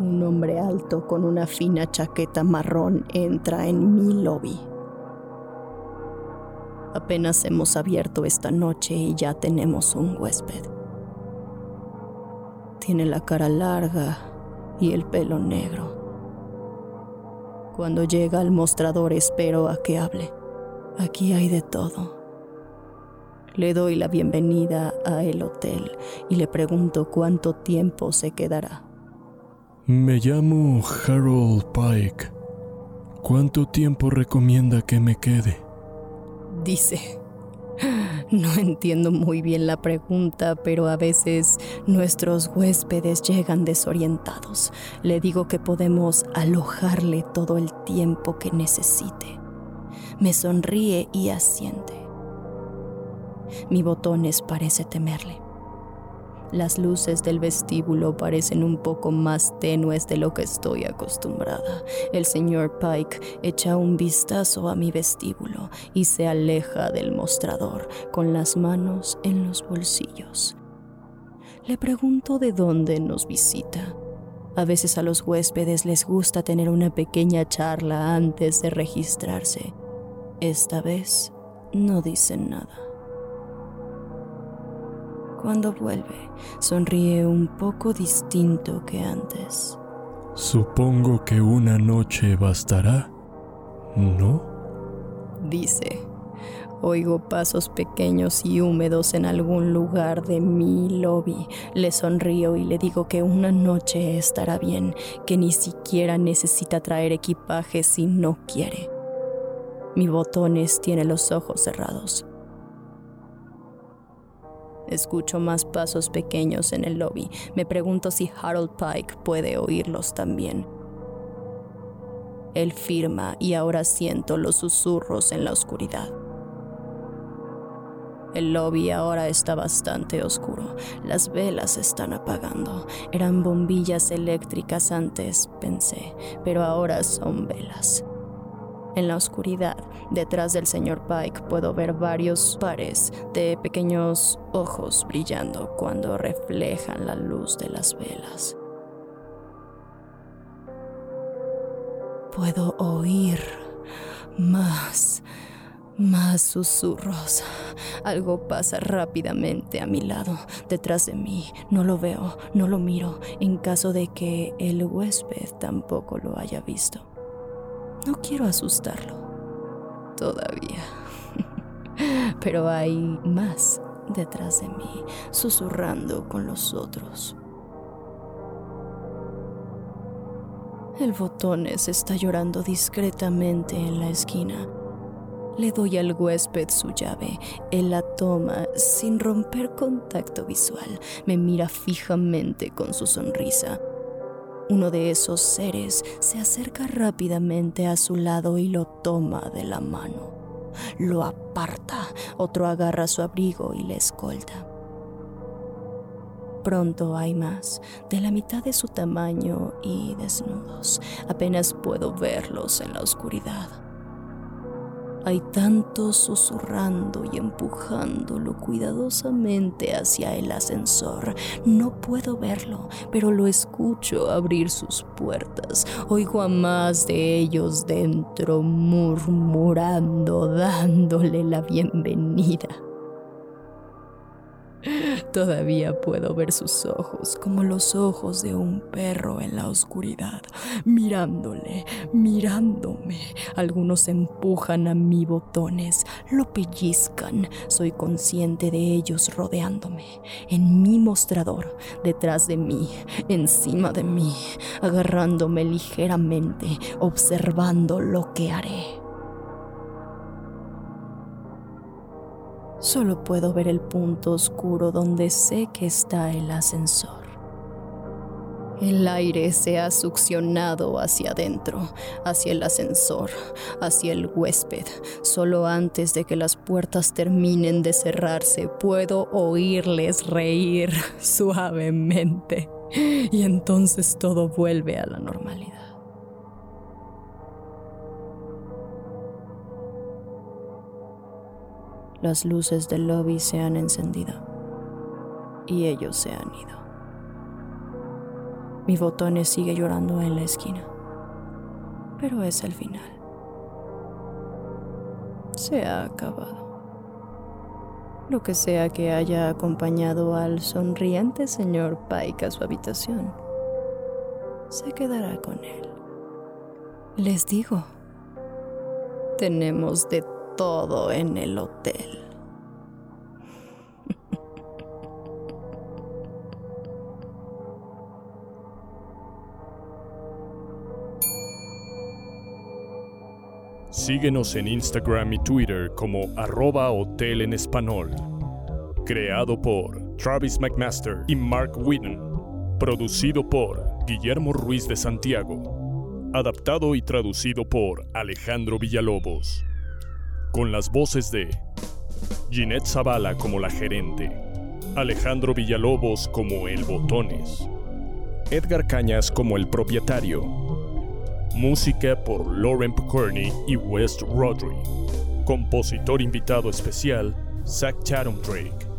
Un hombre alto con una fina chaqueta marrón entra en mi lobby. Apenas hemos abierto esta noche y ya tenemos un huésped. Tiene la cara larga y el pelo negro. Cuando llega al mostrador espero a que hable. Aquí hay de todo. Le doy la bienvenida a el hotel y le pregunto cuánto tiempo se quedará. Me llamo Harold Pike. ¿Cuánto tiempo recomienda que me quede? Dice. No entiendo muy bien la pregunta, pero a veces nuestros huéspedes llegan desorientados. Le digo que podemos alojarle todo el tiempo que necesite. Me sonríe y asiente. Mi botones parece temerle. Las luces del vestíbulo parecen un poco más tenues de lo que estoy acostumbrada. El señor Pike echa un vistazo a mi vestíbulo y se aleja del mostrador con las manos en los bolsillos. Le pregunto de dónde nos visita. A veces a los huéspedes les gusta tener una pequeña charla antes de registrarse. Esta vez no dicen nada. Cuando vuelve, sonríe un poco distinto que antes. Supongo que una noche bastará, ¿no? Dice. Oigo pasos pequeños y húmedos en algún lugar de mi lobby. Le sonrío y le digo que una noche estará bien, que ni siquiera necesita traer equipaje si no quiere. Mi botones tiene los ojos cerrados. Escucho más pasos pequeños en el lobby. Me pregunto si Harold Pike puede oírlos también. Él firma y ahora siento los susurros en la oscuridad. El lobby ahora está bastante oscuro. Las velas están apagando. Eran bombillas eléctricas antes, pensé, pero ahora son velas. En la oscuridad, detrás del señor Pike, puedo ver varios pares de pequeños ojos brillando cuando reflejan la luz de las velas. Puedo oír más, más susurros. Algo pasa rápidamente a mi lado, detrás de mí. No lo veo, no lo miro, en caso de que el huésped tampoco lo haya visto. No quiero asustarlo. Todavía. Pero hay más detrás de mí, susurrando con los otros. El botones está llorando discretamente en la esquina. Le doy al huésped su llave. Él la toma sin romper contacto visual. Me mira fijamente con su sonrisa. Uno de esos seres se acerca rápidamente a su lado y lo toma de la mano. Lo aparta, otro agarra su abrigo y le escolta. Pronto hay más, de la mitad de su tamaño y desnudos. Apenas puedo verlos en la oscuridad. Hay tanto susurrando y empujándolo cuidadosamente hacia el ascensor. No puedo verlo, pero lo escucho abrir sus puertas. Oigo a más de ellos dentro murmurando, dándole la bienvenida. Todavía puedo ver sus ojos como los ojos de un perro en la oscuridad, mirándole, mirándome. Algunos empujan a mi botones, lo pellizcan. Soy consciente de ellos rodeándome, en mi mostrador, detrás de mí, encima de mí, agarrándome ligeramente, observando lo que haré. Solo puedo ver el punto oscuro donde sé que está el ascensor. El aire se ha succionado hacia adentro, hacia el ascensor, hacia el huésped. Solo antes de que las puertas terminen de cerrarse puedo oírles reír suavemente. Y entonces todo vuelve a la normalidad. Las luces del lobby se han encendido y ellos se han ido. Mi botones sigue llorando en la esquina. Pero es el final. Se ha acabado. Lo que sea que haya acompañado al sonriente señor Pike a su habitación, se quedará con él. Les digo, tenemos de todo en el hotel. Síguenos en Instagram y Twitter como arroba hotel en español. Creado por Travis McMaster y Mark Whitten. Producido por Guillermo Ruiz de Santiago. Adaptado y traducido por Alejandro Villalobos. Con las voces de Ginette Zavala como la gerente. Alejandro Villalobos como el Botones. Edgar Cañas como el propietario. Música por Lauren Picorni y West Rodri. Compositor invitado especial, Zach Chatham Drake.